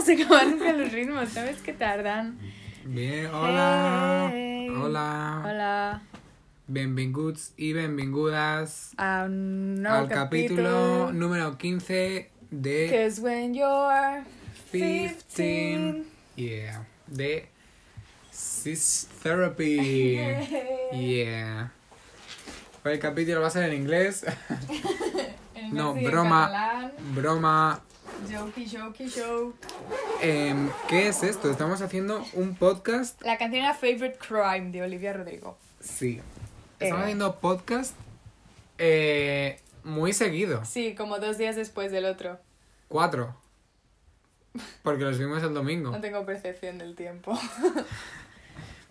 no dejas acabar nunca los ritmos, ¿sabes que tardan? Bien, hola. Hey. Hola. Hola. Benvinguts y benvingudas A un nuevo al capítulo número 15 de Cause when you're 15. 15. Yeah. De Cis Therapy. Yeah. El capítulo va a ser en inglés. No, broma. catalán. Broma. Jokey, jokey, show. Em, ¿Qué es esto? Estamos haciendo un podcast. La canción era Favorite Crime de Olivia Rodrigo. Sí. Estamos Eh. haciendo podcast eh, muy seguido. Sí, como dos días después del otro. Cuatro. Porque los vimos el domingo. No tengo percepción del tiempo.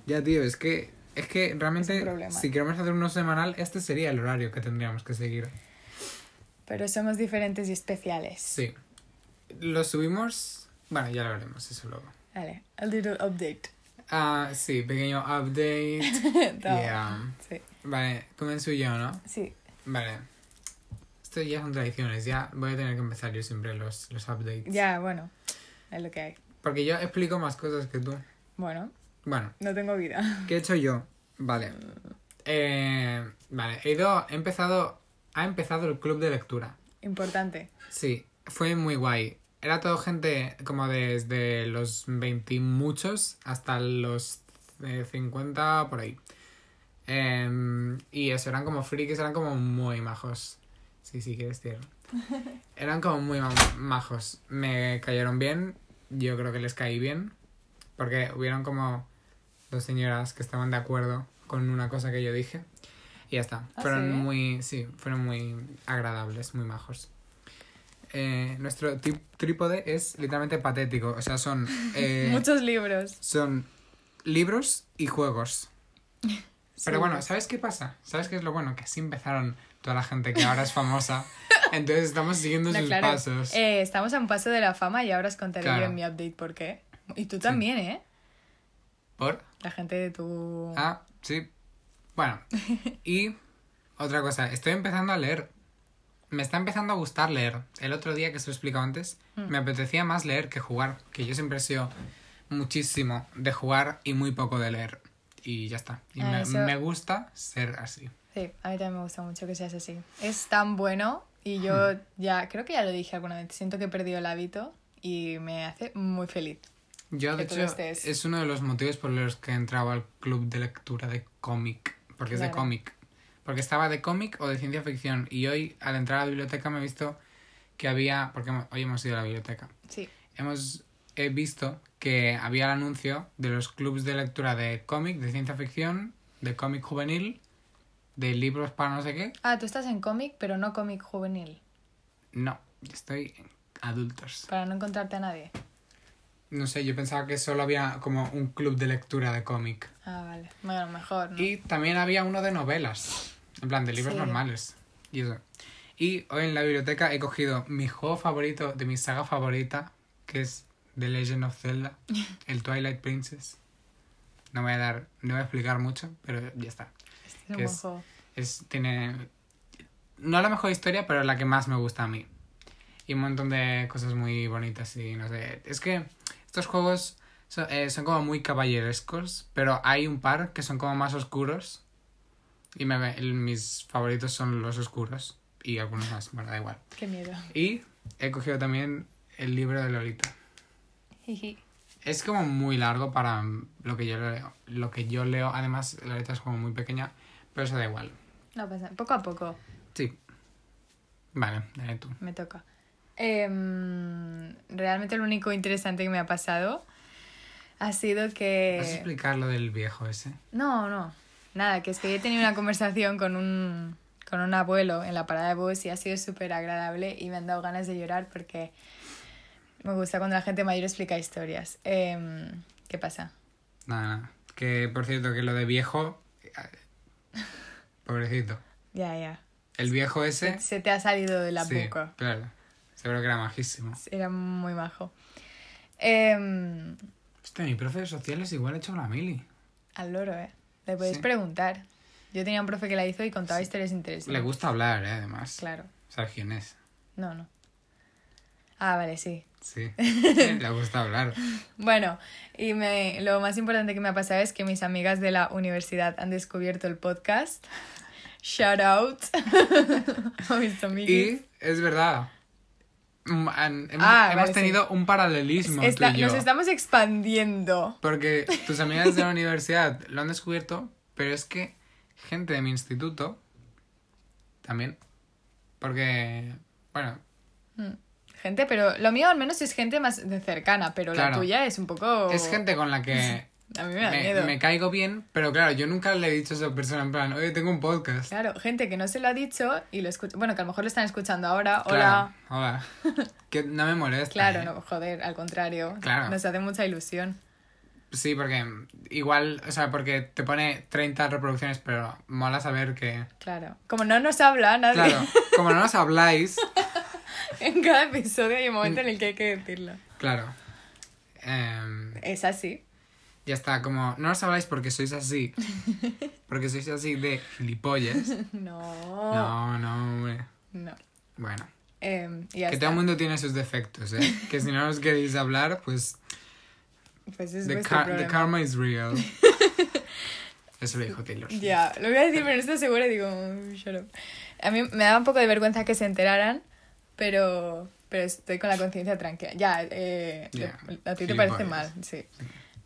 Ya, tío, es que, es que realmente, Es si queremos hacer uno semanal, este sería el horario que tendríamos que seguir. Pero somos diferentes y especiales. Sí. Lo subimos. Bueno, ya lo veremos, eso luego. Vale, a little update. Ah, sí, pequeño update. Yeah. Sí. Vale, comienzo yo, ¿no? Sí. Vale. Esto ya son tradiciones, ya voy a tener que empezar yo siempre los, los updates. Ya, bueno, es lo que hay. Porque yo explico más cosas que tú. Bueno, Bueno, no tengo vida. ¿Qué he hecho yo? Vale. Eh, vale, he ido, he empezado, ha empezado el club de lectura. Importante. Sí, fue muy guay. Era todo gente como desde los 20 y muchos hasta los eh, 50 por ahí. Em, y eso, eran como frikis, eran como muy majos. Sí, sí, quieres decirlo. Eran como muy ma- majos. Me cayeron bien, yo creo que les caí bien. Porque hubieron como dos señoras que estaban de acuerdo con una cosa que yo dije. Y ya está. ¿Ah, fueron sí? muy, sí, fueron muy agradables, muy majos. Eh, nuestro trípode es literalmente patético. O sea, son. eh, Muchos libros. son libros y juegos. Pero bueno, ¿sabes qué pasa? ¿Sabes qué es lo bueno? Que así empezaron toda la gente que ahora es famosa. Entonces estamos siguiendo No, sus claro. pasos. Eh, estamos a un paso de la fama y ahora os contaré Claro. yo en mi update por qué. Y tú también, ¿eh? ¿Por? La gente de tu... Ah, sí. Bueno. Y otra cosa, estoy empezando a leer. Me está empezando a gustar leer. El otro día que se lo he explicado antes, Mm. me apetecía más leer que jugar. Que yo siempre he sido muchísimo de jugar y muy poco de leer. Y ya está. Y Ah, me, eso- me gusta ser así. Sí, a mí también me gusta mucho que seas así. Es tan bueno y yo Hmm. ya, creo que ya lo dije alguna vez, siento que he perdido el hábito y me hace muy feliz. Yo, de hecho, estés- es uno de los motivos por los que entraba al club de lectura de cómic. Porque es de cómic. Porque estaba de cómic o de ciencia ficción. Y hoy, al entrar a la biblioteca, me he visto que había. Porque hoy hemos ido a la biblioteca. Sí. Hemos he visto que había el anuncio de los clubs de lectura de cómic, de ciencia ficción, de cómic juvenil, de libros para no sé qué. Ah, tú estás en cómic, pero no cómic juvenil, No, estoy en adultos. para no encontrarte a nadie. No sé, yo pensaba que solo había como un club de lectura de cómic. Ah, vale. Bueno, mejor, ¿no? Y también había uno de novelas, en plan de libros Sí. normales. Y eso. Y hoy en la biblioteca he cogido mi juego favorito de mi saga favorita, que es The Legend of Zelda, el Twilight Princess. No voy a dar, no voy a explicar mucho, pero ya está. Este es que es- tiene, no la mejor historia, pero la que más me gusta a mí. Y un montón de cosas muy bonitas y no sé. Es que estos juegos son, eh, son como muy caballerescos, pero hay un par que son como más oscuros. Y me, el- mis favoritos son los oscuros. Y algunos más, bueno, da igual. Qué miedo. Y he cogido también el libro de Lolita. Es como muy largo para lo que yo leo. Lo que yo leo, además, Lolita es como muy pequeña, pero eso da igual. No pasa, poco a poco Sí. Vale, dale tú. me toca. Em, realmente lo único interesante que me ha pasado ha sido ¿Vas a que... explicar lo del viejo ese? No, no. Nada, que es que yo he tenido una conversación con un, con un abuelo en la parada de bus y ha sido súper agradable y me han dado ganas de llorar porque me gusta cuando la gente mayor explica historias. Em, ¿Qué pasa? Nada, nada. Que, por cierto, que lo de viejo... eh, Pobrecito. Ya, ya. El viejo ese... Se, se te ha salido de la sí, boca. claro. Seguro que era majísimo. Era muy majo. Em, Hostia, mi profe de sociales igual ha hecho la mili. al loro, ¿eh? Le podéis Sí. preguntar. Yo tenía un profe que la hizo y contaba historias interesantes. Le gusta hablar, ¿eh? Además. Claro. ¿Sabes quién es? No, no. Ah, vale, sí. Sí. Le gusta hablar. Bueno, y me, lo más importante que me ha pasado es que mis amigas de la universidad han descubierto el podcast. Shout out a mis amigos. Y es verdad. Mm, han- hemos, Ah, hemos vale, tenido un paralelismo Está- tú y yo. nos estamos expandiendo. Porque tus amigas de la universidad lo han descubierto, pero es que gente de mi instituto también. Porque, bueno, Gente, pero lo mío al menos es gente más cercana, pero la tuya es un poco... es gente con la que A mí me da me, miedo. me caigo bien, pero claro, yo nunca le he dicho a esa persona en plan, oye, tengo un podcast. Claro, gente que no se lo ha dicho y lo escucha... Bueno, que a lo mejor lo están escuchando ahora. Claro, Hola. Hola. que no me molesta. Claro, ¿eh? no, joder, al contrario. Claro. Nos hace mucha ilusión. Sí, porque igual, o sea, porque te pone 30 reproducciones, pero mola saber que... Claro. Como no nos habla nadie Claro, como no nos habláis, en cada episodio hay un momento en el que hay que decirlo. claro. em, Es así. Ya está, como no nos habláis porque sois así. Porque sois así de gilipollas. No. No, no, hombre. No. Bueno, ya que está. todo el mundo tiene sus defectos, ¿eh? Que si no nos queréis hablar, pues Pues es the, car- the problema. karma is real. Eso lo dijo Taylor. Ya, lo voy a decir, pero no estoy segura y digo, "Mm, shut up. A mí me daba un poco de vergüenza que se enteraran, pero, pero estoy con la conciencia tranquila. Ya, eh, Ya, a ti te parece mal, sí.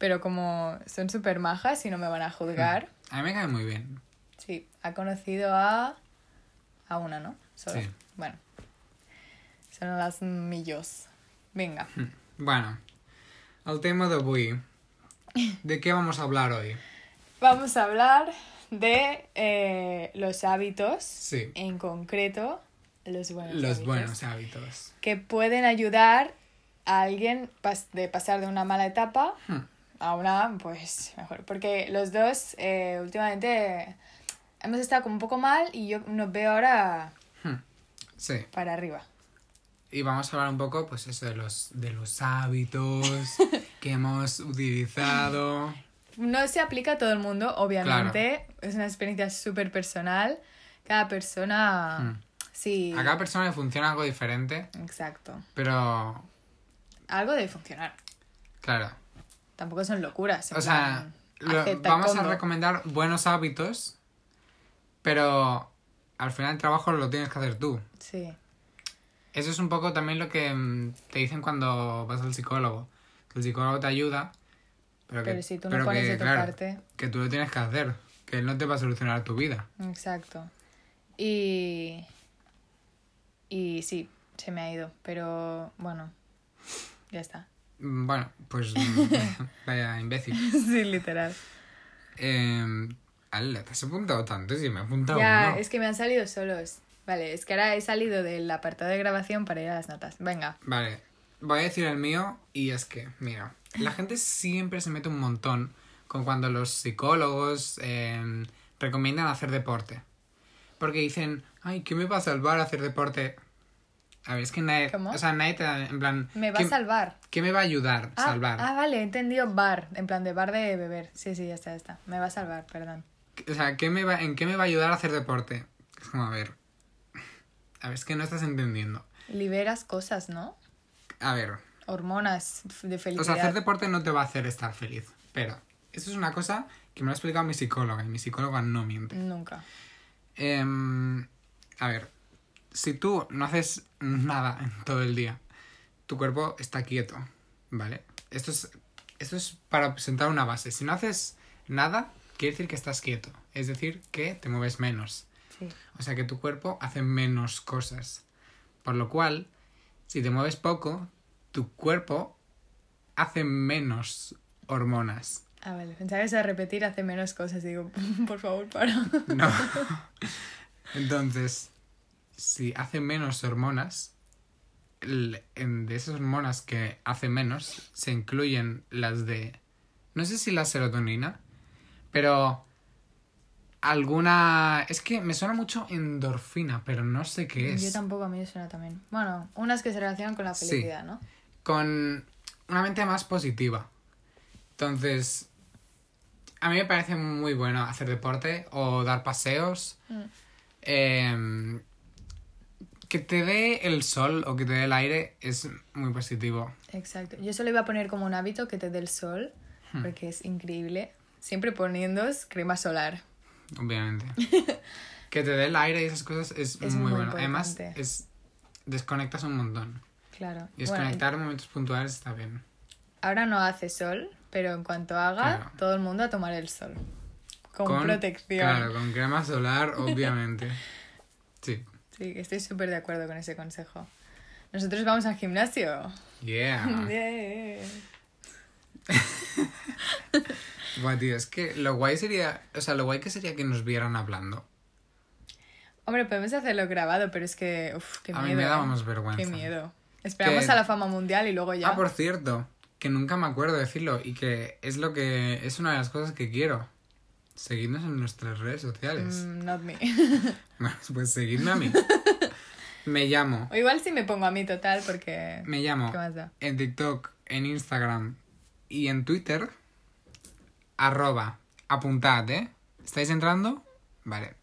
Pero como son súper majas y no me van a juzgar, A mí me cae muy bien. sí, ha conocido a, a una, ¿no? Solo. Sí. Bueno, son las millos. Venga, Bueno, el tema de hoy. ¿De qué vamos a hablar hoy? vamos a hablar de eh, los hábitos, Sí. en concreto, los buenos Los hábitos. buenos hábitos. que pueden ayudar a alguien pas- de pasar de una mala etapa Hmm. A una, pues, mejor. Porque los dos eh, últimamente hemos estado como un poco mal y yo nos veo ahora Hmm. Sí. para arriba. Y vamos a hablar un poco, pues eso, de los, de los hábitos que hemos utilizado. No se aplica a todo el mundo, obviamente. Es una experiencia súper personal. Cada persona... Hmm. Sí. A cada persona le funciona algo diferente, Exacto. pero Algo debe funcionar. claro. Tampoco son locuras. O sea, lo- vamos a recomendar buenos hábitos, pero al final el trabajo lo tienes que hacer tú. Sí. Eso es un poco también lo que mm, te dicen cuando vas al psicólogo. Que el psicólogo te ayuda, pero que, si tú no pones que, de tu claro, parte... que tú lo tienes que hacer. Que él no te va a solucionar tu vida. Exacto. Y. Y sí, se me ha ido. Pero bueno, ya está. Mm, Bueno, pues vaya imbécil. sí, literal. Eh, te has apuntado tanto si me he apuntado Ya, uno. es que me han salido solos. Vale, es que ahora he salido del apartado de grabación para ir a las notas. Venga. Vale, voy a decir el mío y es que, mira, la gente siempre se mete un montón con cuando los psicólogos eh, recomiendan hacer deporte. Porque dicen, ay, ¿qué me va a salvar hacer deporte? A ver, es que nadie, ¿Cómo? o sea, nadie te da, en plan, Me va ¿qué, a salvar. ¿qué me va a ayudar a Ah, salvar? ah, vale, he entendido bar. En plan de bar de beber. Sí, sí, ya está, ya está. Me va a salvar, perdón. O sea, ¿qué me va, ¿en qué me va a ayudar a hacer deporte? Es como, a ver, a ver, es que no estás entendiendo. Liberas cosas, ¿no? A ver, Hormonas de O felicidad. sea, hacer deporte no te va a hacer estar feliz. Pero eso es una cosa que me lo ha explicado mi psicóloga y mi psicóloga no miente. Nunca. Em, a ver, si tú no haces nada en todo el día, tu cuerpo está quieto, ¿vale? Esto es, esto es para sentar una base. Si no haces nada, quiere decir que estás quieto. Es decir, que te mueves menos. Sí. O sea que tu cuerpo hace menos cosas. Por lo cual, si te mueves poco, tu cuerpo hace menos hormonas. Ah, vale. Pensaba que se repetir hace menos cosas. Digo, por favor, para. No. Entonces, si hace menos hormonas, el- en- de esas hormonas que hace menos, se incluyen las de... No sé si la serotonina, pero alguna... Es que me suena mucho endorfina, pero no sé qué es. Yo tampoco, a mí me suena también. Bueno, unas que se relacionan con la Sí. felicidad, ¿no? con una mente más positiva. Entonces, a mí me parece muy bueno hacer deporte o dar paseos. Mm. Em, Que te dé el sol o que te dé el aire es muy positivo. Exacto. Yo solo iba a poner como un hábito que te dé el sol, Hmm. porque es increíble. Siempre poniéndos crema solar. Obviamente. que te dé el aire y esas cosas es, Es muy, muy bueno. Además, es desconectas un montón. Claro. Y Bueno, desconectar momentos puntuales está bien. ahora no hace sol, pero en cuanto haga, Claro. todo el mundo a tomar el sol. Con, protección. Claro, con crema solar, obviamente. sí. Sí, estoy súper de acuerdo con ese consejo. Nosotros vamos al gimnasio. Yeah. Yeah. Buah, tío, es que lo guay sería. O sea, lo guay que sería que nos vieran hablando. Hombre, podemos hacerlo grabado, pero es que. Uf, qué A miedo. mí me daba ¿eh? más vergüenza. Qué miedo. Esperamos Que- a la fama mundial y luego ya. Ah, por cierto, que nunca me acuerdo decirlo y que es lo que. Es una de las cosas que quiero. Seguidnos en nuestras redes sociales. Mm, not me. Bueno, pues seguidme a mí. me llamo. o igual si me pongo a mí total, porque. Me llamo ¿Qué más da? en TikTok, en Instagram y en Twitter. Arroba. Apuntad, ¿eh? ¿Estáis entrando? Vale.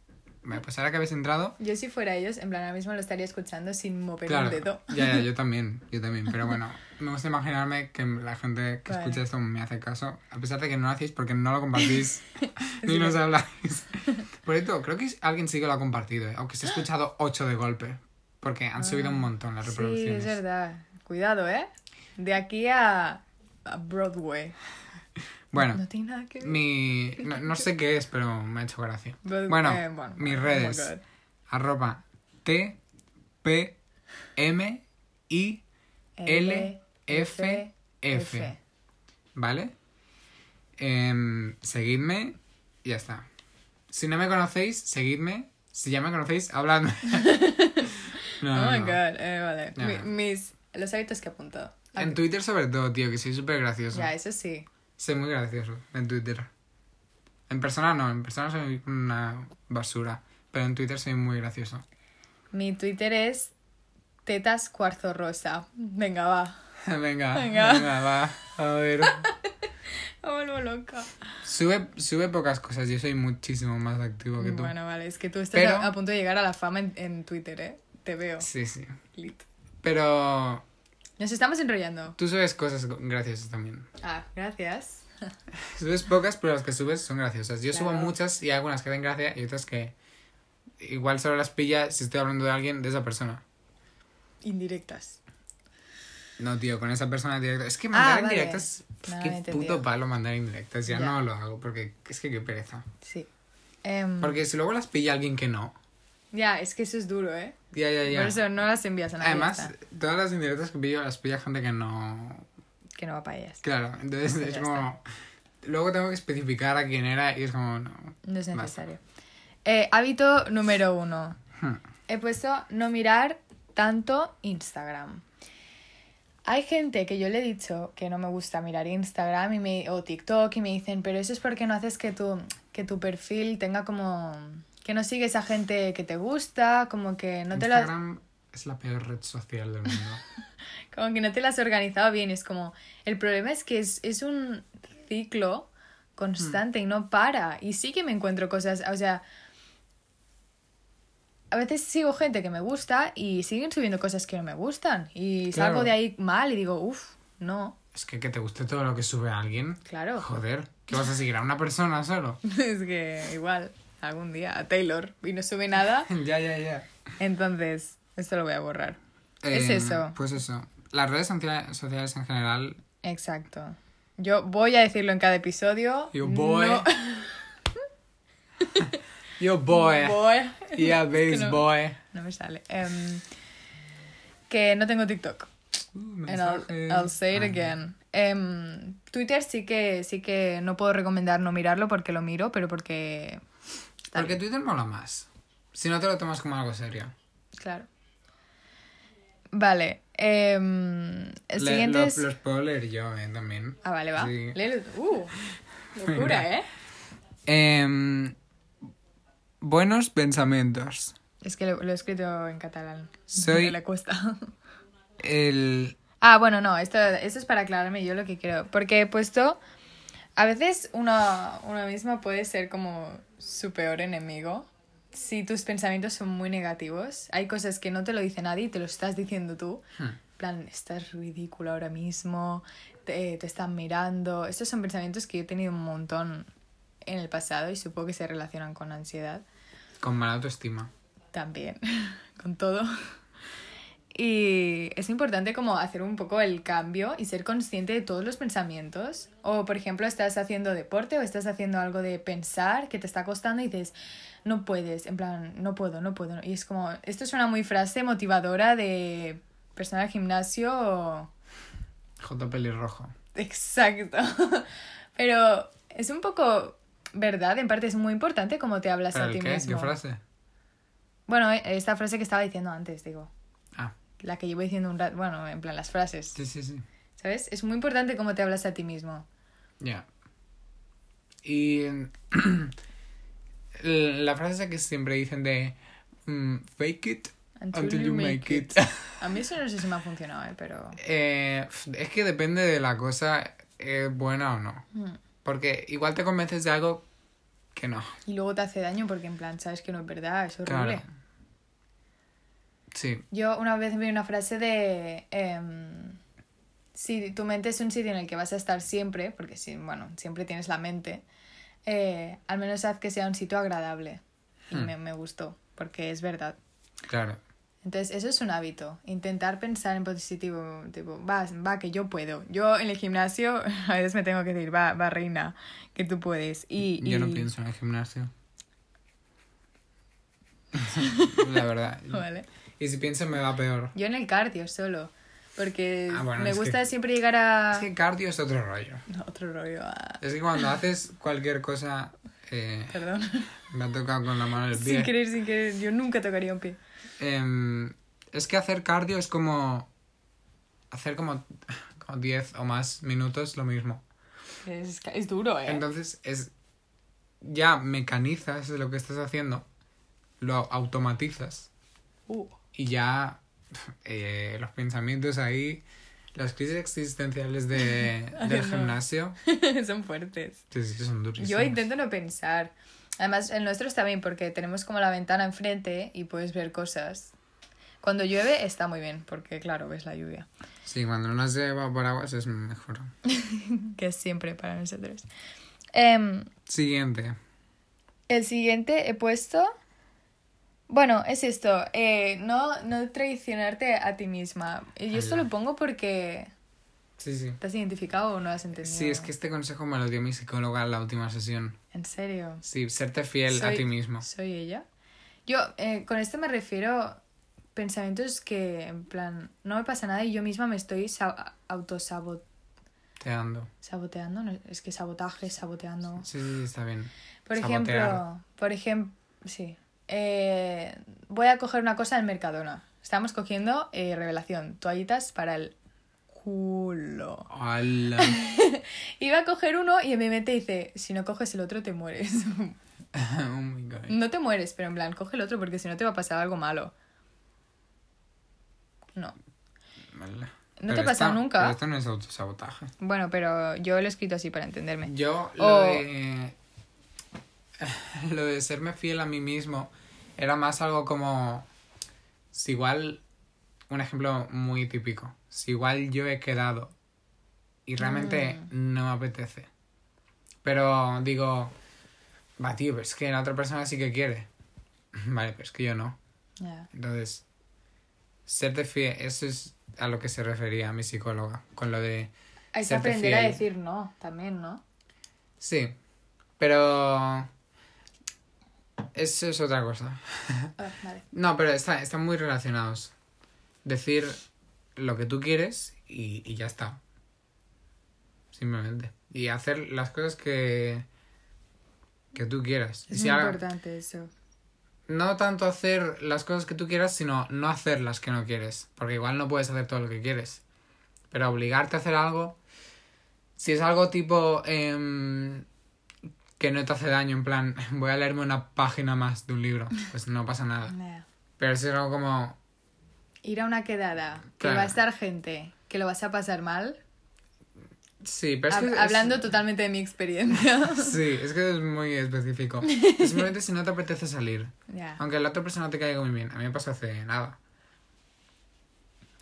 Vale, pues ahora que habéis entrado. Yo si fuera ellos, en plan ahora mismo lo estaría escuchando sin mover Claro. un dedo. Ya, ya, yo también. Yo también. Pero bueno, me gusta imaginarme que la gente que Vale. escucha esto me hace caso. A pesar de que no lo hacéis porque no lo compartís ni nos habláis. Por cierto, creo que alguien sí que lo ha compartido, ¿eh? aunque se ha escuchado 8 de golpe. Porque han subido un montón las Ah, Sí, reproducciones. es verdad. Cuidado, ¿eh? De aquí a, a Broadway. Bueno, No tiene nada que ver. mi. No, no sé qué es, pero me ha hecho gracia. Broadway- Bueno, eh, bueno, mis oh redes. Arroba T, P, M, I, L, F, F. ¿Vale? Em, seguidme y ya está. Si no me conocéis, seguidme. Si ya me conocéis, habladme. no, oh my no. god, eh, vale. No, Mi- no. mis, los hábitos que he apuntado. En Twitter sobre todo, tío, que soy súper gracioso. Ya, eso sí. Soy muy gracioso en Twitter. En persona no, en persona soy una basura. Pero en Twitter soy muy gracioso. Mi Twitter es tetas cuarzo rosa. Venga, va. venga, Venga. venga, va. A ver. Me vuelvo loca. Sube, sube pocas cosas, yo soy muchísimo más activo que tú. Bueno, vale, es que tú estás Pero- a, a punto de llegar a la fama en, en Twitter, ¿eh? Te veo. Sí, sí. Lit. Pero Nos estamos enrollando. tú subes cosas graciosas también. Ah, gracias. Subes pocas, pero las que subes son graciosas. Yo subo muchas y algunas que den gracia y otras que igual solo las pilla si estoy hablando de alguien, de esa persona. Indirectas. No, tío, con esa persona directa. Es que mandar Ah, vale. indirectas. pf, Nada, qué puto palo mandar indirectas. Ya, Ya. no lo hago porque es que qué pereza. Sí. Em, Porque si luego las pilla alguien que no. Ya, es que eso es duro, ¿eh? Ya, ya, ya. Por eso no las envías a nadie. Además, todas las indirectas que pillo las pilla gente que no. Que no va para ellas. Claro, entonces es como. Luego tengo que especificar a quién era y es como. No. No es necesario. Eh, hábito número uno. Hmm. He puesto no mirar tanto Instagram. Hay gente que yo le he dicho que no me gusta mirar Instagram y me, o TikTok y me dicen, pero eso es porque no haces que tu, que tu perfil tenga como... que no sigues a gente que te gusta, como que no te lo Instagram es la peor red social del mundo. como que no te lo has organizado bien. Es como, el problema es que es, es un ciclo constante y no para. Y sí que me encuentro cosas, o sea, a veces sigo gente que me gusta y siguen subiendo cosas que no me gustan. Y Claro. salgo de ahí mal y digo, uff, no, es que que te guste todo lo que sube alguien. claro. Joder, ¿qué vas a seguir a una persona solo? es que igual, algún día, a Taylor y no sube nada, ya, ya, ya. entonces esto lo voy a borrar. Es Eh, eso. Pues eso. Las redes socia- sociales en general. Exacto. Yo voy a decirlo en cada episodio. Yo boy. No- Yo boy. Boy. Yeah, Es que base no- boy. No me sale. Em, que no tengo TikTok. Uh, And I'll, say it again. Em, Twitter sí que sí que no puedo recomendar no mirarlo porque lo miro, pero porque. Porque Twitter mola más. Si no te lo tomas como algo serio. Claro. Vale. em, el Le- siguiente lo- es. Los puedo leer yo eh, también. Ah, vale, va. Sí. Léelo. Uh, locura, Venga. ¿eh? Buenos pensamientos. Es que lo, lo he escrito en catalán. Soy- Me le cuesta. El. Ah, bueno, no, esto, esto es para aclararme yo lo que quiero. Porque he puesto. A veces uno, uno mismo puede ser como su peor enemigo. si tus pensamientos son muy negativos, hay cosas que no te lo dice nadie y te lo estás diciendo tú. Hmm. En plan, estás ridículo ahora mismo, te, te están mirando. Estos son pensamientos que yo he tenido un montón en el pasado y supongo que se relacionan con ansiedad Con mala autoestima. también, con todo. Y es importante como hacer un poco el cambio y ser consciente de todos los pensamientos. O, por ejemplo, estás haciendo deporte o estás haciendo algo de pensar que te está costando y dices, no puedes, en plan, no puedo, no puedo. Y es como, esto es una muy frase motivadora de persona al gimnasio. J pelirrojo. Exacto. Pero es un poco verdad, en parte es muy importante cómo te hablas ¿Pero a ti qué? mismo. ¿Qué frase? Bueno, eh, esta frase que estaba diciendo antes, digo. Ah, La que llevo diciendo un rato, bueno, en plan las frases, sí, sí, sí. ¿sabes? Es muy importante cómo te hablas a ti mismo. Ya. Y la frase que siempre dicen de mm, fake it until, you make, it. A mí eso no sé si me ha funcionado, ¿eh? Pero... Eh, es que depende de la cosa, es buena o no. Mm. Porque igual te convences de algo que no. Y luego te hace daño porque en plan, sabes que no es verdad, es horrible. Claro. Sí, Yo una vez vi una frase de... em, si tu mente es un sitio en el que vas a estar siempre, porque si, bueno, siempre tienes la mente, eh, al menos haz que sea un sitio agradable. Y Hmm. me, me gustó, porque es verdad. claro. Entonces, eso es un hábito. Intentar pensar en positivo. Tipo, va, va, que yo puedo. Yo en el gimnasio a veces me tengo que decir, va, va, reina, que tú puedes. Y, Yo no pienso en el gimnasio. la verdad. Vale. Y si pienso me va peor. Yo en el cardio solo. Porque Ah, bueno, me gusta que- siempre llegar a. Es que cardio es otro rollo. No, otro rollo. ah, Es que cuando haces cualquier cosa... eh, Perdón. me ha tocado con la mano el sin pie. querer, sin querer. Yo nunca tocaría un pie. Em, es que hacer cardio es como... Hacer como, como 10 o más minutos lo mismo. Es, es duro, ¿eh? Entonces es... Ya mecanizas lo que estás haciendo. Lo automatizas. Uh, Y ya eh, los pensamientos ahí... Las crisis existenciales de, del gimnasio... son fuertes. Sí, sí, son durísimas. Yo intento no pensar. Además, el nuestro está bien porque tenemos como la ventana enfrente y puedes ver cosas. Cuando llueve está muy bien porque, claro, ves la lluvia. Sí, cuando no se va por aguas es mejor. Que es siempre para nosotros. Em, Siguiente. el siguiente he puesto... Bueno, es esto. eh, no, no traicionarte a ti misma. Y yo esto Ala. lo pongo porque... Sí, sí. ¿Te has identificado o no has entendido? Sí, es que este consejo me lo dio mi psicóloga en la última sesión. ¿En serio? Sí, serte fiel a ti mismo. ¿Soy ella? Yo, eh, con esto me refiero pensamientos que, en plan, no me pasa nada y yo misma me estoy sa- autosaboteando. Te ando. ¿Saboteando? No, es que sabotaje, saboteando. Sí, sí, sí, está bien. Por Sabotear. ejemplo, por ejemplo, sí. Eh, voy a coger una cosa en Mercadona. Estamos cogiendo eh, revelación, toallitas para el culo. Hola. Iba a coger uno y en mi mente dice, si no coges el otro te mueres. oh my god. No te mueres, pero en plan, coge el otro porque si no te va a pasar algo malo. No. ¿No te ha pasado nunca? Pero esto no es autosabotaje. Bueno, pero yo lo he escrito así para entenderme. Yo lo O- de. Lo de serme fiel a mí mismo era más algo como. Si igual. Un ejemplo muy típico. Si igual yo he quedado y realmente Mm. no me apetece. Pero digo. Va, tío, pero es que la otra persona sí que quiere. Vale, pero es que yo no. Ya. Entonces. Serte fiel, eso es a lo que se refería mi psicóloga. Con lo de. Hay que aprender a decir no, también, ¿no? Sí, pero eso es otra cosa. Ah, vale. No, pero está, están muy relacionados. Decir lo que tú quieres y, y ya está. Simplemente. Y hacer las cosas que, que tú quieras. Es si muy ahora- importante eso. no tanto hacer las cosas que tú quieras, sino no hacer las que no quieres. Porque igual no puedes hacer todo lo que quieres. Pero obligarte a hacer algo. Si es algo tipo. em, que no te hace daño, en plan, voy a leerme una página más de un libro. Pues no pasa nada. Pero si es algo como. Ir a una quedada, que Claro. va a estar gente, que lo vas a pasar mal. Sí, pero es que... es- Hablando totalmente de mi experiencia. Sí, es que es muy específico. Simplemente si no te apetece salir. ya. Aunque la otra persona te caiga muy bien. A mí me pasó hace nada.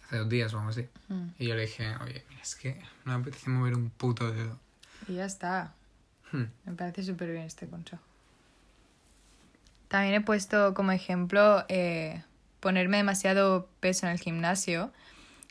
Hace dos días o algo así. Mm. Y yo le dije, oye, mira, es que no me apetece mover un puto dedo. Y ya está. Hmm. Me parece súper bien este consejo. También he puesto como ejemplo eh, ponerme demasiado peso en el gimnasio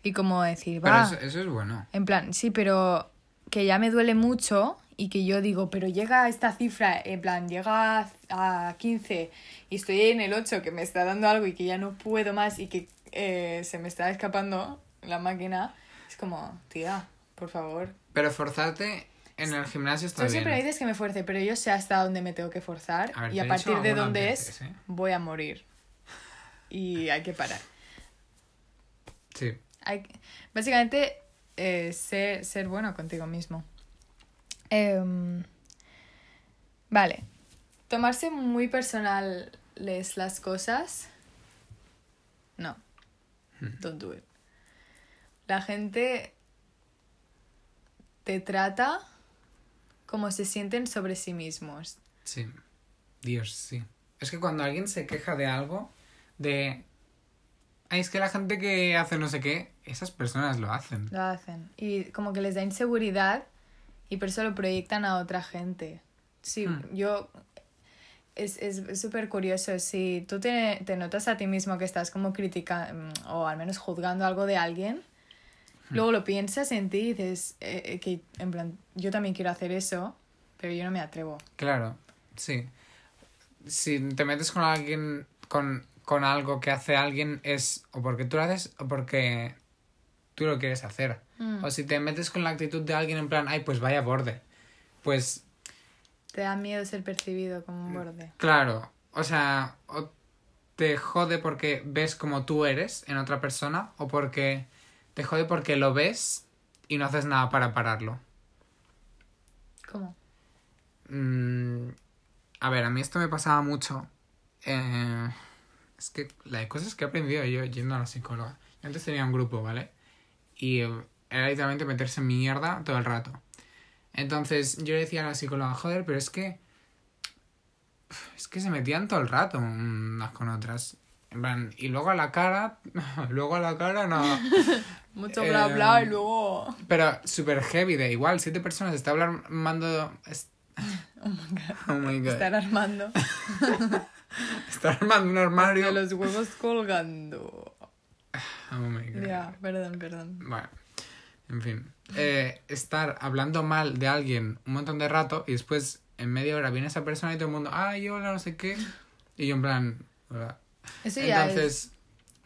y como decir, Pero va, eso, eso es bueno. en plan, sí, pero que ya me duele mucho y que yo digo, pero llega a esta cifra, en plan, llega a 15 y estoy en el 8 que me está dando algo y que ya no puedo más y que eh, se me está escapando la máquina, es como, tía, por favor, Pero forzarte en el gimnasio está Tú bien. siempre dices que me fuerce, pero yo sé hasta dónde me tengo que forzar A ver, y a partir de dónde veces, es, ¿eh? voy a morir. Y hay que parar. Sí. Hay Básicamente, eh, ser, ser bueno contigo mismo. Em, vale. Tomarse muy personales las cosas. No. Don't do it. La gente te trata como se sienten sobre sí mismos. Sí. Dios, sí. Es que cuando alguien se queja de algo, de... Ay, es que la gente que hace no sé qué, esas personas lo hacen. Lo hacen. Y como que les da inseguridad y por eso lo proyectan a otra gente. Sí, Hmm. yo... Es súper es, curioso. Si tú te, te notas a ti mismo que estás como criticando o al menos juzgando algo de alguien, luego lo piensas en ti y dices eh, eh, que en plan, yo también quiero hacer eso, pero yo no me atrevo. Claro, sí. Si te metes con alguien, con, con algo que hace alguien, es o porque tú lo haces o porque tú lo quieres hacer. Mm. O si te metes con la actitud de alguien en plan, ay, pues vaya borde. Pues Te da miedo ser percibido como un borde. claro, o sea, o te jode porque ves como tú eres en otra persona o porque te jode porque lo ves y no haces nada para pararlo. ¿Cómo? Mm, a ver, a mí esto me pasaba mucho. Eh, es que la de cosas que he aprendido yo yendo a la psicóloga. Yo antes tenía un grupo, ¿vale? Y eh, era literalmente meterse en mierda todo el rato. Entonces yo le decía a la psicóloga, joder, pero es que. Es que se metían todo el rato unas con otras. En plan, y luego a la cara. luego a la cara no. Mucho bla bla y Em, luego... Pero súper heavy, de igual, siete personas está armando. es- Oh my god. Estar armando. Está armando un armario. De los huevos colgando. Oh my god. Ya, perdón, perdón. Bueno, en fin. Eh, estar hablando mal de alguien un montón de rato y después en media hora viene esa persona y todo el mundo, ay, hola, no sé qué. Y yo en plan, hola. Eso ya Entonces,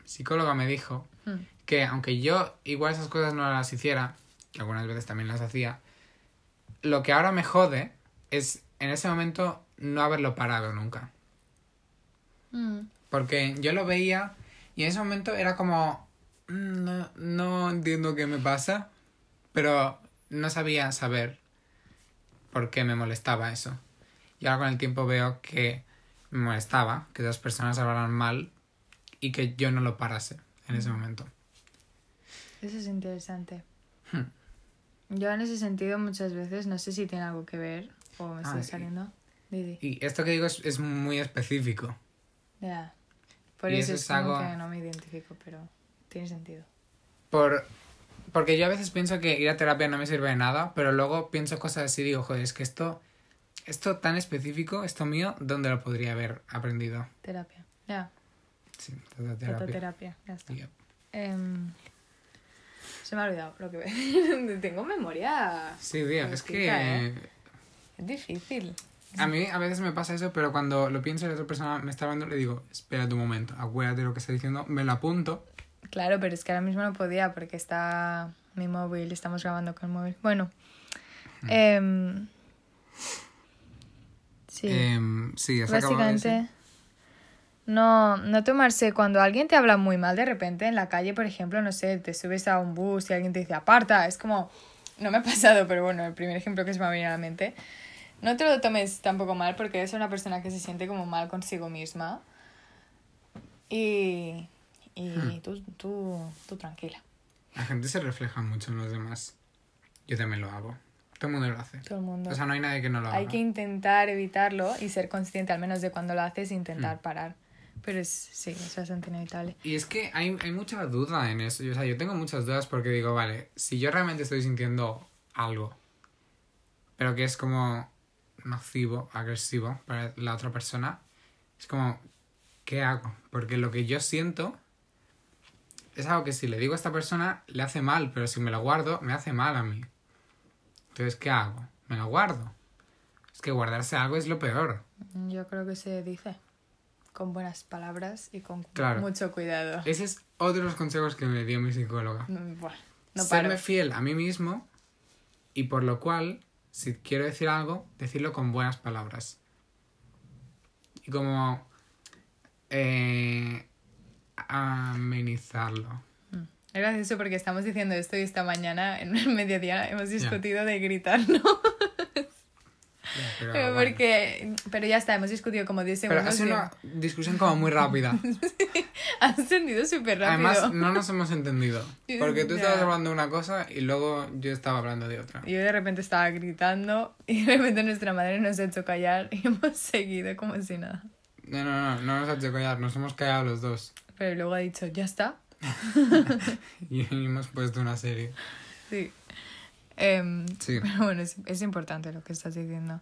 mi psicóloga me dijo es... Mm. que aunque yo igual esas cosas no las hiciera, que algunas veces también las hacía, lo que ahora me jode es en ese momento no haberlo parado nunca. Mm. Porque yo lo veía y en ese momento era como, "Mm, no, no entiendo qué me pasa, pero no sabía saber por qué me molestaba eso. Y ahora con el tiempo veo que me molestaba que dos personas hablaran mal y que yo no lo parase en ese momento. Eso es interesante. Hmm. Yo en ese sentido muchas veces, no sé si tiene algo que ver o me Ah, y- saliendo. Didi. Y esto que digo es, es muy específico. Ya. Por Y eso eso es algo- que no me identifico, pero tiene sentido. Por, porque yo a veces pienso que ir a terapia no me sirve de nada, pero luego pienso cosas así y digo, joder, es que esto, esto tan específico, esto mío, ¿dónde lo podría haber aprendido? Terapia. Ya. Sí, toda terapia. Terapia. Ya está. Yep. Em, se me ha olvidado lo que. Tengo memoria. Sí, tío, es que ¿eh? Es difícil. A mí a veces me pasa eso, pero cuando lo pienso y la otra persona me está hablando, le digo, espera un momento, acuérdate de lo que está diciendo, me lo apunto. Claro, pero es que ahora mismo no podía porque está mi móvil, estamos grabando con el móvil. Bueno. em, sí. Em, sí, de Básicamente, no, no tomarse cuando alguien te habla muy mal de repente en la calle, por ejemplo, no sé, te subes a un bus y alguien te dice aparta, es como, no me ha pasado, pero bueno, el primer ejemplo que se me ha venido a la mente. No te lo tomes tampoco mal porque es una persona que se siente como mal consigo misma. Y, y Hmm. tú, tú, tú tranquila. La gente se refleja mucho en los demás. yo también lo hago. Todo el mundo lo hace. Todo el mundo. O sea, no hay nadie que no lo haga. Hay que intentar evitarlo y ser consciente al menos de cuando lo haces e intentar Mm. parar. Pero es, sí, es bastante inevitable. Y es que hay, hay mucha duda en eso. O sea, yo tengo muchas dudas porque digo, vale, si yo realmente estoy sintiendo algo, pero que es como nocivo, agresivo para la otra persona, es como, ¿qué hago? Porque lo que yo siento es algo que si le digo a esta persona le hace mal, pero si me lo guardo, me hace mal a mí. Entonces, ¿qué hago? ¿Me lo guardo? Es que guardarse algo es lo peor. Yo creo que se dice con buenas palabras y con Claro. mucho cuidado. Ese es otro de los consejos que me dio mi psicóloga. Mm, no serme fiel a mí mismo y por lo cual, si quiero decir algo, decirlo con buenas palabras. Y como eh, amenizarlo. Es gracioso porque estamos diciendo esto y esta mañana en el mediodía hemos discutido de gritar, ¿no? Pero, Pero bueno. porque, pero ya está, hemos discutido como 10 Pero segundos. ha sido una discusión como muy rápida. ha encendido súper rápido. Además, no nos hemos entendido. Porque tú estabas hablando de una cosa y luego yo estaba hablando de otra. Yo de repente estaba gritando y de repente nuestra madre nos ha hecho callar y hemos seguido como si nada. No, no, no, no nos ha hecho callar, nos hemos callado los dos. Pero luego ha dicho, ya está. Y hemos puesto una serie. Sí. Em, Sí. Pero bueno, es, es importante lo que estás diciendo.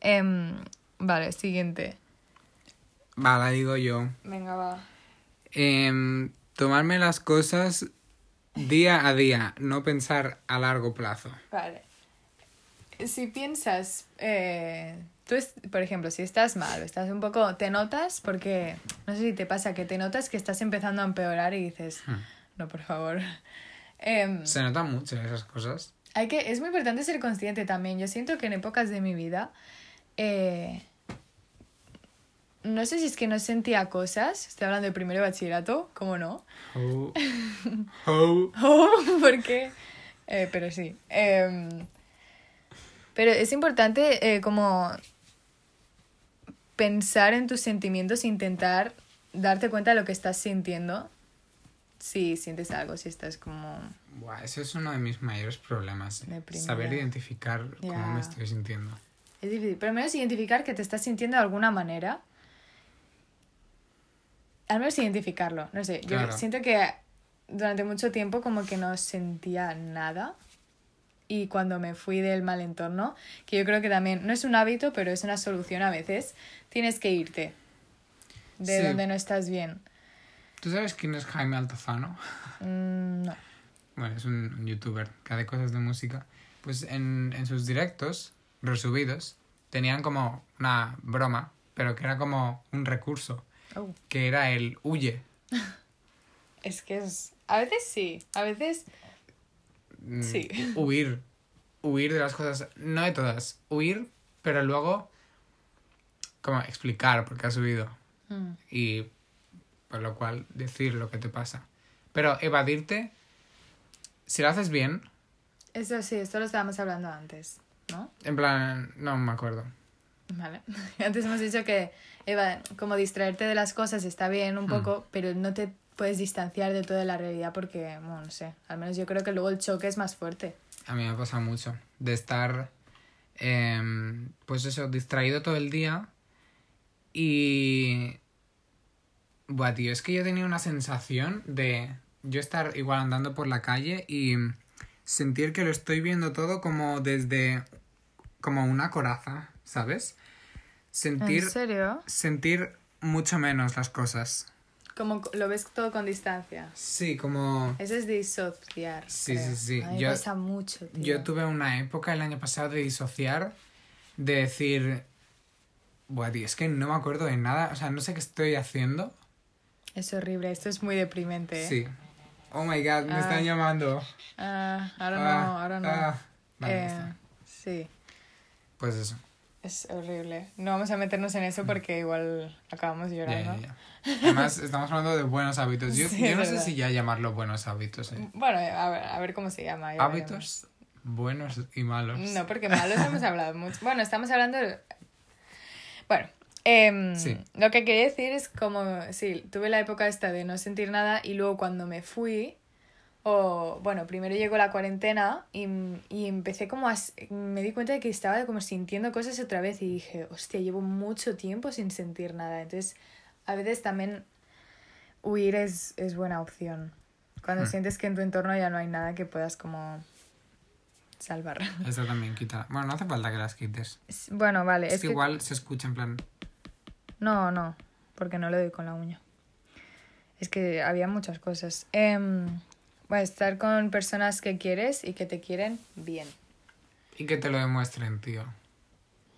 Em, vale, siguiente. Vale, digo yo. Venga, va. Em, tomarme las cosas día a día, no pensar a largo plazo. Vale. Si piensas, eh, tú, es- por ejemplo, si estás mal, estás un poco, te notas, porque no sé si te pasa que te notas que estás empezando a empeorar y dices, Hmm. no, por favor. Em, Se notan mucho esas cosas. Hay que, es muy importante ser consciente también. Yo siento que en épocas de mi vida, eh, no sé si es que no sentía cosas, estoy hablando de primero de bachillerato, ¿cómo no? Oh. Oh. Oh, ¿por qué? Eh, pero sí. Em, pero es importante eh, como pensar en tus sentimientos e intentar darte cuenta de lo que estás sintiendo. Si sientes algo, si estás como... Buah, eso es uno de mis mayores problemas. eh. Saber identificar cómo me estoy sintiendo. Es difícil. Pero al menos identificar que te estás sintiendo de alguna manera. Al menos identificarlo. No sé. Yo siento que durante mucho tiempo como que no sentía nada. Y cuando me fui del mal entorno, que yo creo que también no es un hábito, pero es una solución a veces, tienes que irte de Sí. donde no estás bien. ¿Tú sabes quién es Jaime Altozano? Mm, no. Bueno, es un, un youtuber que hace cosas de música. Pues en, en sus directos, resubidos, tenían como una broma, pero que era como un recurso, Oh. que era el huye. Es que es... A veces sí, a veces... Mm, Sí. Huir. Huir de las cosas. No de todas. Huir, pero luego. Como explicar por qué has huido. mm, Y. Por lo cual, decir lo que te pasa. Pero evadirte. Si lo haces bien. Eso sí, esto lo estábamos hablando antes, ¿no? En plan. No me acuerdo. Vale. Antes hemos dicho que, Eva, como distraerte de las cosas está bien un poco, pero no te puedes distanciar de toda la realidad porque, bueno, no sé, al menos yo creo que luego el choque es más fuerte. A mí me pasa mucho. De estar. em, pues eso, distraído todo el día. Y. Buah, tío, es que yo tenía una sensación de yo estar igual andando por la calle y sentir que lo estoy viendo todo como desde. como una coraza, ¿sabes? Sentir. ¿En serio? sentir mucho menos las cosas. Como lo ves todo con distancia. Sí, como. Eso es disociar. Sí, creo. sí, sí. A mí me Yo- pasa mucho, tío. Yo tuve una época el año pasado de disociar, de decir, Buah, tío, es que no me acuerdo de nada, o sea, no sé qué estoy haciendo. Es horrible, esto es muy deprimente. ¿eh? Sí. Oh my god, me Ah. están llamando. Ah, ahora Ah, no, ahora no. Eh, sí, Pues eso. es horrible. No vamos a meternos en eso porque igual acabamos Mm. Llorando. Además, estamos hablando de buenos hábitos. Yo, Sí, yo es no sé si ya llamarlo buenos hábitos. ¿eh? Bueno, a ver, a ver cómo se llama. Hábitos buenos y malos. No, porque malos hemos hablado mucho. Bueno, estamos hablando de... Bueno, em, Sí. lo que quería decir es como, sí, tuve la época esta de no sentir nada y luego cuando me fui, O, bueno, primero llegó la cuarentena y, y empecé como a... Me di cuenta de que estaba como sintiendo cosas otra vez y dije, hostia, llevo mucho tiempo sin sentir nada. Entonces, a veces también huir es, es buena opción. Cuando Hmm. sientes que en tu entorno ya no hay nada que puedas como salvar. Eso también quita. Bueno, no hace falta que las quites. Es- Bueno, vale. Es, Es, que, que... igual se escucha en plan. No, no, porque no le doy con la uña. Es que había muchas cosas. Em, bueno, estar con personas que quieres y que te quieren bien. Y que te lo demuestren, tío.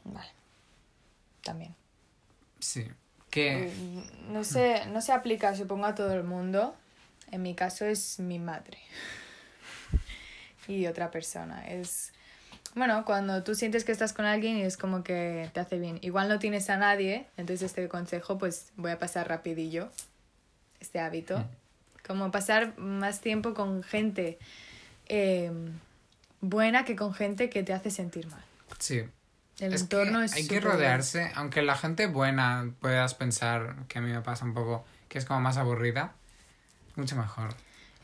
Vale. También. Sí. Que. Eh, No sé, no se aplica, supongo, a todo el mundo. En mi caso es mi madre. Y otra persona. Es. Bueno, cuando tú sientes que estás con alguien y es como que te hace bien. Igual no tienes a nadie, entonces este consejo, pues voy a pasar rapidillo. Este hábito. Como pasar más tiempo con gente eh, buena que con gente que te hace sentir mal. Sí. El es entorno que es hay que rodearse, aunque la gente buena puedas pensar que a mí me pasa un poco, que es como más aburrida, mucho mejor.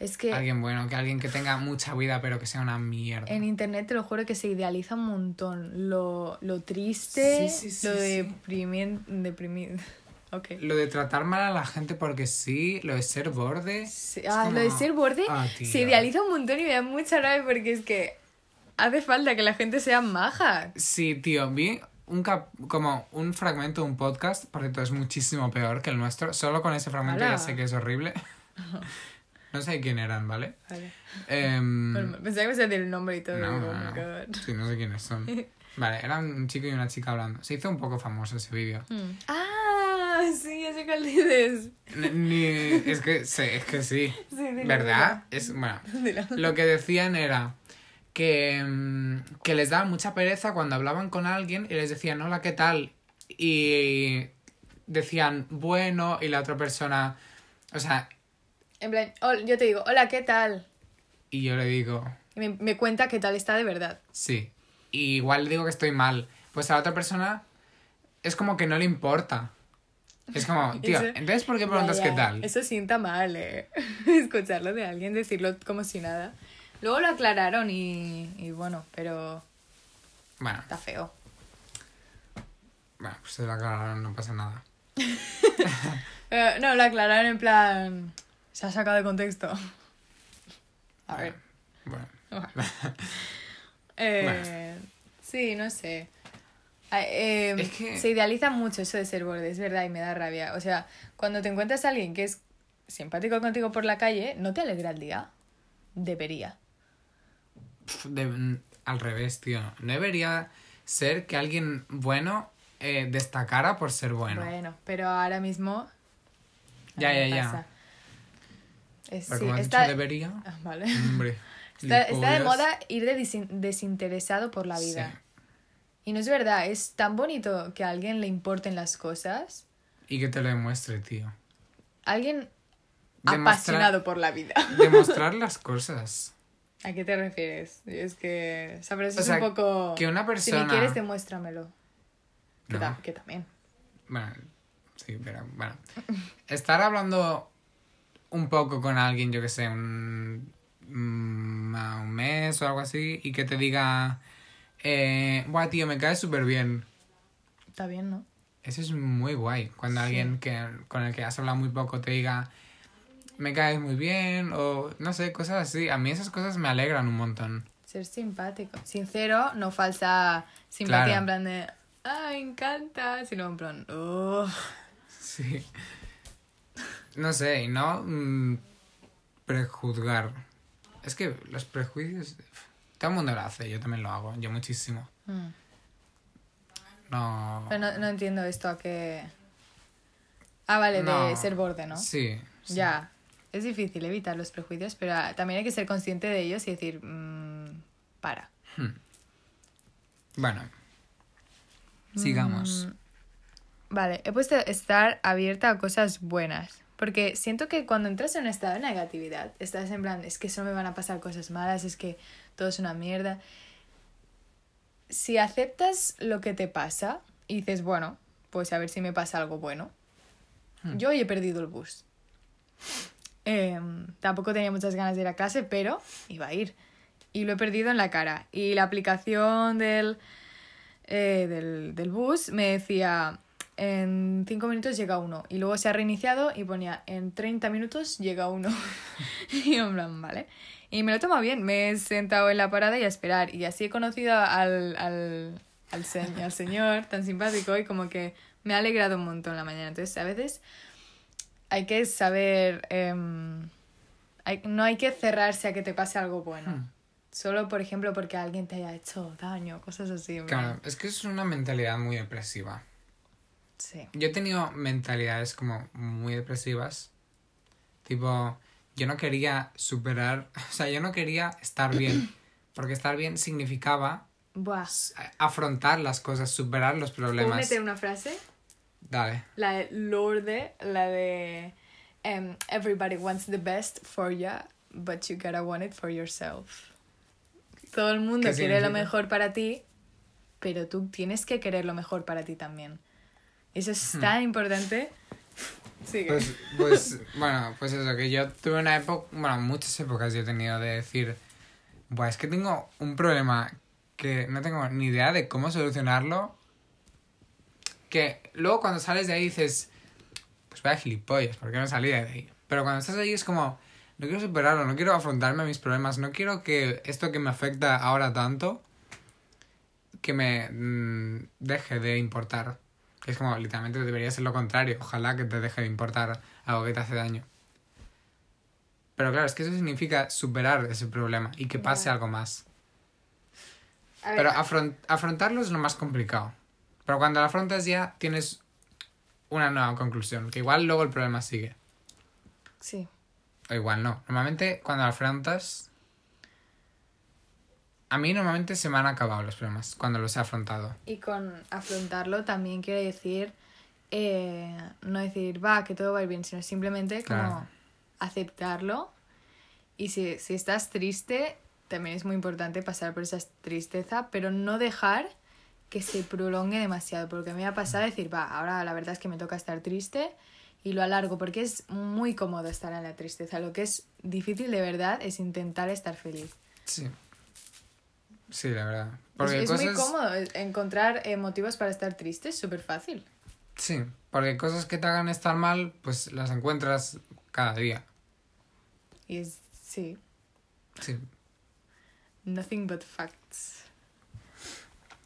Es que Alguien bueno, que alguien que tenga mucha vida pero que sea una mierda. En internet te lo juro que se idealiza un montón lo, lo triste, Sí, sí, sí, lo sí. deprimiente, deprimido. Ok. Lo de tratar mal a la gente porque sí, lo de ser borde. Sí, ah, como- lo de ser borde Ah, se idealiza un montón y me da mucha rabia porque es que hace falta que la gente sea maja. Sí, tío, vi un cap como un fragmento de un podcast, por cierto, es muchísimo peor que el nuestro. Solo con ese fragmento Ala. ya sé que es horrible. no sé quién eran, ¿vale? Vale. Em, Bueno, pensaba que me decir el nombre y todo. no, digo, no, oh my no. God. Sí, no sé quiénes son. Vale, eran un chico y una chica hablando. Se hizo un poco famoso ese vídeo. Hmm. Ah, sí, ya sé cuál dices. Es que sí, es que sí. Sí, dilo, ¿Verdad? Es, bueno, dilo. lo que decían era que, mm, que les daba mucha pereza cuando hablaban con alguien y les decían, hola, ¿qué tal? Y decían, bueno, y la otra persona, o sea, En plan, yo te digo, hola, ¿qué tal? y yo le digo, Y me, me cuenta qué tal está de verdad. sí. Y igual le digo que estoy mal. Pues a la otra persona es como que no le importa. Es como, tío, Eso- entonces ¿por qué preguntas Ya, qué tal? Eso sienta mal, eh. Escucharlo de alguien, decirlo como si nada. Luego lo aclararon y, y bueno, pero Bueno, está feo. bueno, pues se lo aclararon, no pasa nada. Eh, no, lo aclararon en plan... Se ha sacado de contexto. A ver. Bueno, Eh, Sí, no sé. Ah, eh, Es que- Se idealiza mucho eso de ser borde, es verdad, y me da rabia. O sea, cuando te encuentras a alguien que es simpático contigo por la calle, ¿no te alegra el día? Debería. de- al revés, tío. No debería ser que alguien bueno eh, destacara por ser bueno. Bueno, pero ahora mismo. Ya, ya, ya. Es- Pero sí, como has está, dicho debería, Ah, vale. hombre. Está, está de moda ir de desin- desinteresado por la vida. Sí. Y no es verdad, es tan bonito que a alguien le importen las cosas. Y que te lo demuestre, tío. Alguien apasionado por la vida. Demostrar las cosas. ¿A qué te refieres? Es que esa frase O es un poco... que una Si me persona- quieres, demuéstramelo. Que, ta- que también. Bueno, sí, pero bueno. Estar hablando un poco con alguien, yo que sé, un, mm, un mes o algo así, y que te diga, eh, tío, me caes súper bien. Está bien, ¿no? Eso es muy guay. Cuando Sí. alguien que, con el que has hablado muy poco te diga, me caes muy bien, o no sé, cosas así. A mí esas cosas me alegran un montón. Ser simpático. Sincero, no falsa simpatía Claro. en plan de... Ah, me encanta. Sino en plan... "Oh". Sí. No sé, y no mm, prejuzgar. Es que los prejuicios. Todo el mundo lo hace, yo también lo hago, yo muchísimo. Mm. No. Pero no, no entiendo esto a que... Ah, vale, No. de ser borde, ¿no? Sí. sí. Ya. Es difícil evitar los prejuicios, pero también hay que ser consciente de ellos y decir... mm, para. Bueno. Sigamos. Mm, Vale, he puesto estar abierta a cosas buenas. Porque siento que cuando entras en un estado de negatividad, estás en plan, es que solo me van a pasar cosas malas, es que todo es una mierda. Si aceptas lo que te pasa y dices, bueno, pues a ver si me pasa algo bueno. Hmm. Yo hoy he perdido el bus. Em, tampoco tenía muchas ganas de ir a clase, pero iba a ir. Y lo he perdido en la cara. Y la aplicación del, eh, del, del bus me decía, en 5 minutos llega uno. Y luego se ha reiniciado y ponía, en 30 minutos llega uno. y en plan, vale. Y me lo toma bien. Me he sentado en la parada y a esperar. Y así he conocido al, al, al, se- al señor tan simpático y como que me ha alegrado un montón la mañana. Entonces, a veces hay que saber... em, hay- no hay que cerrarse a que te pase algo bueno. Hmm. Solo, por ejemplo, porque alguien te haya hecho daño, cosas así. Claro, es que es una mentalidad muy depresiva. Sí. Yo he tenido mentalidades como muy depresivas. Tipo, yo no quería superar, o sea, yo no quería estar bien. Porque estar bien significaba Buah. afrontar las cosas, superar los ¿Puedo problemas. meter una frase? Dale. La de Lourdes, la de em, Everybody wants the best for ya, but you gotta want it for yourself. Todo el mundo ¿Qué quiere lo mejor para ti, pero tú tienes que querer lo mejor para ti también. Eso es tan importante. Sigue. Pues, pues, bueno, pues eso, que yo tuve una época, bueno, muchas épocas yo he tenido de decir, Buah, es que tengo un problema que no tengo ni idea de cómo solucionarlo. Que luego cuando sales de ahí dices, pues vaya gilipollas, ¿por qué no salí de ahí? Pero cuando estás ahí es como, no quiero superarlo, no quiero afrontarme a mis problemas, no quiero que esto que me afecta ahora tanto, que me mm, deje de importar. Es como, literalmente debería ser lo contrario. Ojalá que te deje de importar algo que te hace daño. Pero claro, es que eso significa superar ese problema y que pase algo más. Ver, Pero afron- afrontarlo es lo más complicado. Pero cuando lo afrontas ya tienes una nueva conclusión, que igual luego el problema sigue. sí. O igual no. Normalmente cuando lo afrontas... A mí normalmente se me han acabado los problemas cuando los he afrontado. Y con afrontarlo también quiere decir eh, no decir, va, que todo va a ir bien, sino simplemente como Claro. aceptarlo. Y si, si estás triste, también es muy importante pasar por esa tristeza, pero no dejar que se prolongue demasiado. Porque a mí me ha pasado decir, va, ahora la verdad es que me toca estar triste y lo alargo, porque es muy cómodo estar en la tristeza. Lo que es difícil de verdad es intentar estar feliz. Sí. Sí, la verdad. Es, Porque es cosas... muy cómodo es- encontrar eh, motivos para estar triste, es súper fácil. Sí, porque cosas que te hagan estar mal, pues las encuentras cada día. Y es, sí, Sí. nothing but facts.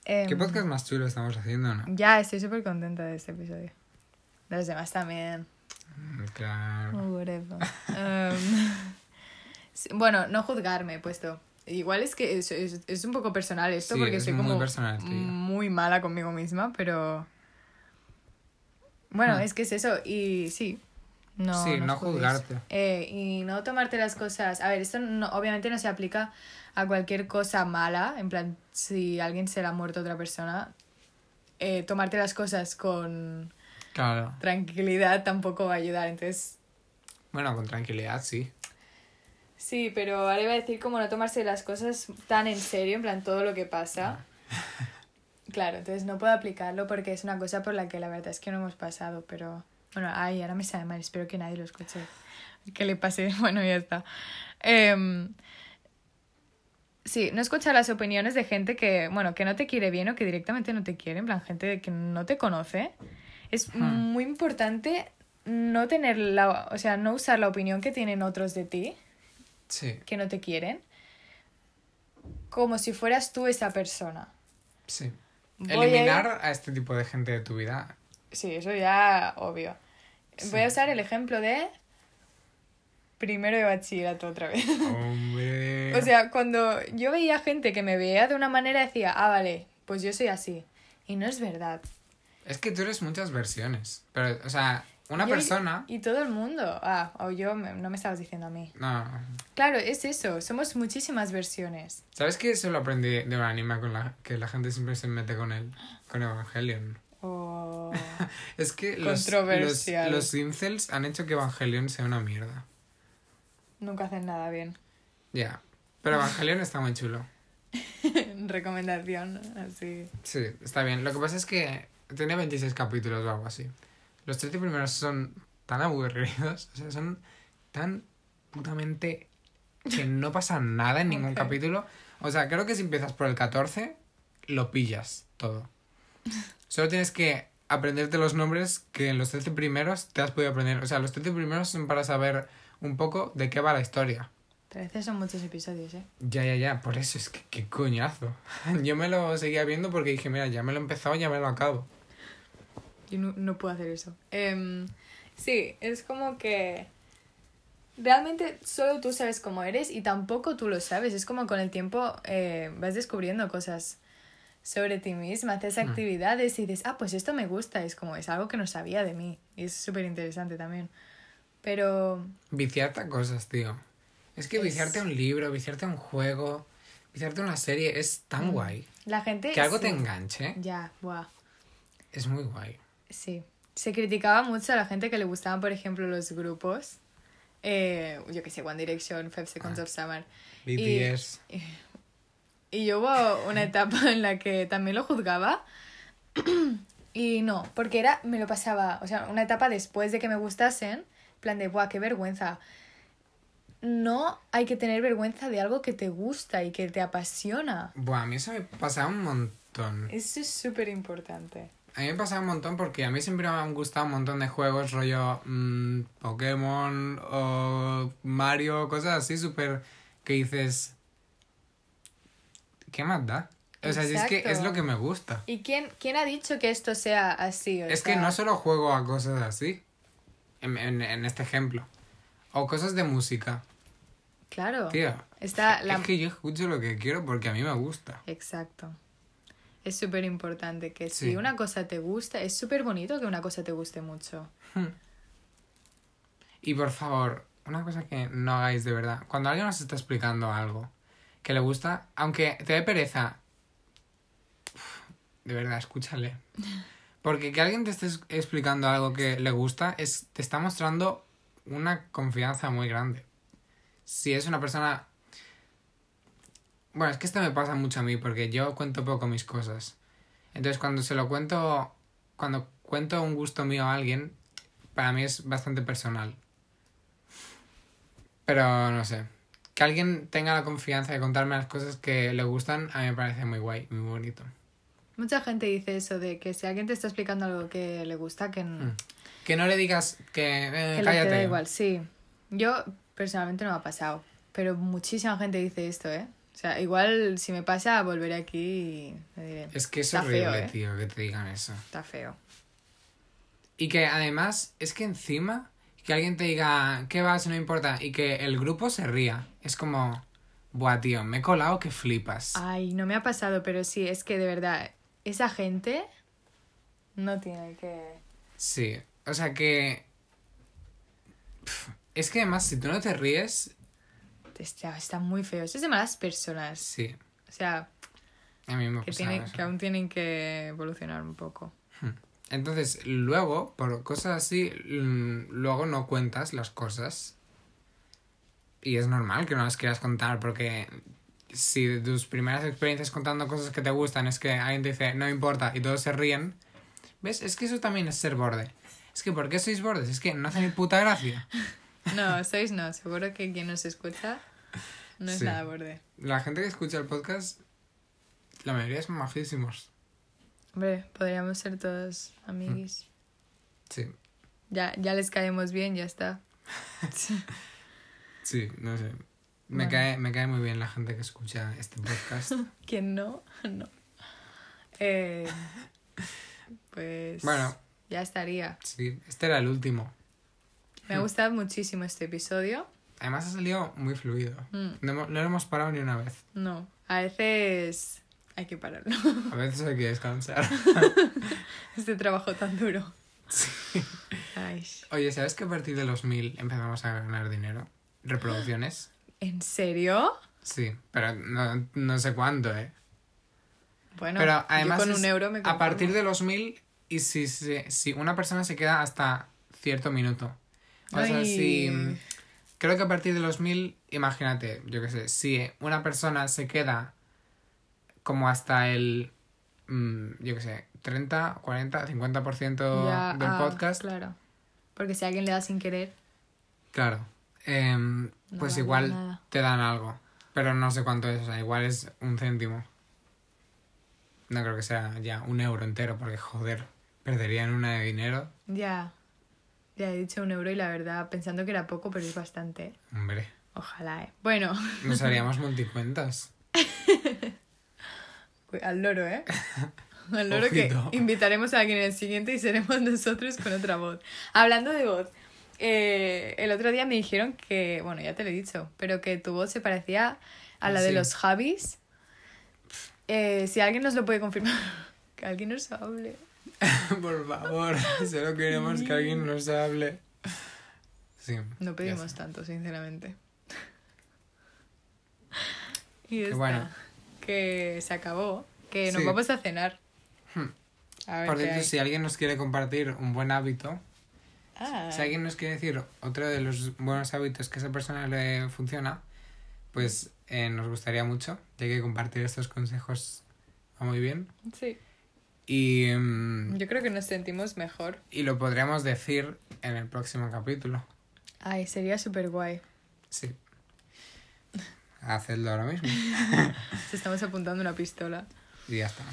¿Qué Em, podcast más chulo estamos haciendo, no? Ya, estoy súper contenta de este episodio. De los demás también. Mm, Claro. Whatever. Sí, bueno, no juzgarme, puesto. Igual es que es, es, es un poco personal esto, Sí, porque es soy muy como personal, tío. muy mala conmigo misma, pero... Bueno, Hmm. es que es eso, y sí. No, Sí, no juzgarte. Eh, y no tomarte las cosas... A ver, esto no, obviamente no se aplica a cualquier cosa mala, en plan, si alguien se le ha muerto a otra persona, eh, tomarte las cosas con Claro. tranquilidad tampoco va a ayudar, entonces... Bueno, con tranquilidad, sí. Sí, pero ahora iba a decir como no tomarse las cosas tan en serio, en plan todo lo que pasa. Claro, entonces no puedo aplicarlo porque es una cosa por la que la verdad es que no hemos pasado, pero bueno, ay, ahora me sabe mal, espero que nadie lo escuche. Que le pase, bueno, ya está. Em, sí, no escuchar las opiniones de gente que, bueno, que no te quiere bien o que directamente no te quiere, en plan gente que no te conoce. Es Hmm. muy importante no tener la, o sea, no usar la opinión que tienen otros de ti Sí, que no te quieren como si fueras tú esa persona. sí. Voy a Eliminar a este tipo de gente de tu vida. Sí, eso ya obvio. Sí. Voy a usar el ejemplo de primero de bachillerato otra vez. Hombre. o sea, cuando yo veía gente que me veía de una manera decía, ah, vale, pues yo soy así. Y no es verdad. Es que tú eres muchas versiones. Pero, o sea, una Yo persona. Y, todo el mundo. Ah, o yo, me- no me estabas diciendo a mí. No. Claro, es eso. Somos muchísimas versiones. ¿Sabes que eso lo aprendí de un anime con la que la gente siempre se mete con él? Con Evangelion. O... Es que los, los, incels han hecho que Evangelion sea una mierda. Nunca hacen nada bien. Ya. Pero Evangelion está muy chulo. Recomendación, así. Sí, está bien. Lo que pasa es que tiene 26 capítulos o algo así. Los 13 primeros son tan aburridos, o sea, son tan putamente que no pasa nada en ningún capítulo. O sea, creo que si empiezas por el 14, lo pillas todo. Solo tienes que aprenderte los nombres que en los 13 primeros te has podido aprender. O sea, los 13 primeros son para saber un poco de qué va la historia. Pero a veces son muchos episodios, ¿eh? Ya, ya, ya, por eso es que qué coñazo. Yo me lo seguía viendo porque dije, mira, ya me lo he empezado, ya me lo acabo. Yo no, no puedo hacer eso. Em, sí, es como que realmente solo tú sabes cómo eres y tampoco tú lo sabes. Es como con el tiempo eh, vas descubriendo cosas sobre ti misma, haces Hmm. actividades y dices, ah, pues esto me gusta. Es como, es algo que no sabía de mí. Y es súper interesante también. Pero Viciarte a cosas, tío. Es que Es- viciarte a un libro, viciarte a un juego, viciarte a una serie es tan Mm. guay. la gente... Que algo te enganche Ya, buah. es muy guay. Sí. Se criticaba mucho a la gente que le gustaban, por ejemplo, los grupos. Eh, yo que sé, One Direction, Five Seconds Ah. of Summer. BTS. Y yo hubo una etapa en la que también lo juzgaba. Y no, porque era, me lo pasaba, o sea, una etapa después de que me gustasen, en plan de, ¡buah, qué vergüenza! No hay que tener vergüenza de algo que te gusta y que te apasiona. Buah, a mí eso me pasaba un montón. Eso es súper importante. A mí me pasaba un montón porque a mí siempre me han gustado un montón de juegos, rollo mm, Pokémon o Mario, cosas así súper que dices... ¿Qué más da? O sea, si es que es lo que me gusta. ¿Y quién, quién ha dicho que esto sea así? O Es que no solo juego a cosas así, en, en, en este ejemplo. O cosas de música. Claro. Tío, Está la... es que yo escucho lo que quiero porque a mí me gusta. Exacto. Es súper importante que si una cosa te gusta, es súper bonito que una cosa te guste mucho. Y por favor, una cosa que no hagáis de verdad. Cuando alguien os está explicando algo que le gusta, aunque te dé pereza, de verdad, escúchale. Porque que alguien te esté es- explicando algo que le gusta, es, te está mostrando una confianza muy grande. Si es una persona... Bueno, es que esto me pasa mucho a mí porque yo cuento poco mis cosas. Entonces cuando se lo cuento, cuando cuento un gusto mío a alguien, para mí es bastante personal. Pero no sé. Que alguien tenga la confianza de contarme las cosas que le gustan, a mí me parece muy guay, muy bonito. Mucha gente dice eso de que si alguien te está explicando algo que le gusta, que, n- Mm. Que no le digas que, eh, que le cállate. da igual. Sí. Yo personalmente no me ha pasado, pero muchísima gente dice esto, ¿eh? O sea, igual si me pasa, volveré aquí y le diré, Es que es Está horrible, feo, ¿eh? tío, que te digan eso. está feo. Y que además, es que encima, que alguien te diga, ¿qué vas? No importa. Y que el grupo se ría. Es como, buah, tío, me he colado que flipas. Ay, no me ha pasado, pero sí, es que de verdad, esa gente no tiene que... Sí, o sea que... Es que además, si tú no te ríes, Está, está muy feo. Eso es de malas personas. sí, O sea, a mí me que, tienen, que aún tienen que evolucionar un poco. Entonces, luego, por cosas así, mm, luego no cuentas las cosas. Y es normal que no las quieras contar, porque si de tus primeras experiencias contando cosas que te gustan es que alguien te dice, no importa, y todos se ríen, ¿ves? Es que eso también es ser borde. Es que, ¿por qué sois bordes? Es que no hace ni puta gracia. No, sois no. Seguro que quien nos escucha no es Sí. nada borde. La gente que escucha el podcast, la mayoría son majísimos. Hombre, podríamos ser todos amiguis. Sí, Ya, ya les caemos bien, ya está. sí, no sé. Me, Bueno. cae, me cae muy bien la gente que escucha este podcast. ¿Quién no? No. Eh, pues... Bueno. Ya estaría. Sí, este era el último. Me ha gustado muchísimo este episodio. Además ha salido muy fluido. Mm, No, no lo hemos parado ni una vez. no, a veces hay que pararlo. A veces hay que descansar. este trabajo tan duro. Ay. Oye, ¿sabes que a partir de los mil empezamos a ganar dinero? Reproducciones. ¿En serio? Sí, pero no, no sé cuánto, ¿eh? Bueno, pero además yo con un euro me a partir conformo. de los mil y si, si, si una persona se queda hasta cierto minuto. O sea, si... Creo que a partir de los mil, imagínate, yo qué sé, si una persona se queda como hasta el, mm, yo qué sé, 30, 40, 50% Ya, del ah, podcast, Claro. Porque si alguien le da sin querer. claro. em, No pues igual nada. te dan algo. Pero no sé cuánto es, o sea, igual es un céntimo. No creo que sea ya un euro entero, porque joder, perderían una de dinero. Ya. Ya he dicho un euro y la verdad, pensando que era poco, pero es bastante. Hombre, Ojalá, ¿eh? Bueno, nos haríamos multicuentas. al loro, ¿eh? Al loro Ojito. que invitaremos a alguien en el siguiente y seremos nosotros con otra voz. Hablando de voz, eh, el otro día me dijeron que, bueno, ya te lo he dicho, pero que tu voz se parecía a la de los Javis. Eh, si alguien nos lo puede confirmar, que alguien nos hable. Por favor, solo queremos que alguien nos hable. Sí. No pedimos tanto, sinceramente. Y está. bueno. Que se acabó. Que nos vamos a cenar. Hmm. A ver Por cierto, si alguien nos quiere compartir un buen hábito, Ah, si alguien nos quiere decir otro de los buenos hábitos que a esa persona le funciona, pues eh, nos gustaría mucho, ya que compartir estos consejos va muy bien. sí. Y, mm, Yo creo que nos sentimos mejor. y lo podríamos decir en el próximo capítulo. Ay, sería súper guay. Sí. Hacedlo ahora mismo. Estamos apuntando una pistola. Y ya está.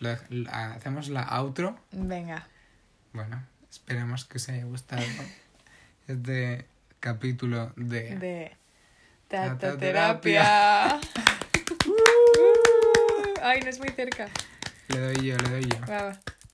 Lo- la- hacemos la outro. Venga. Bueno, esperemos que os haya gustado este capítulo de... De tatoterapia. Ay, no es muy cerca. Le doy yo, le doy yo. Va, va.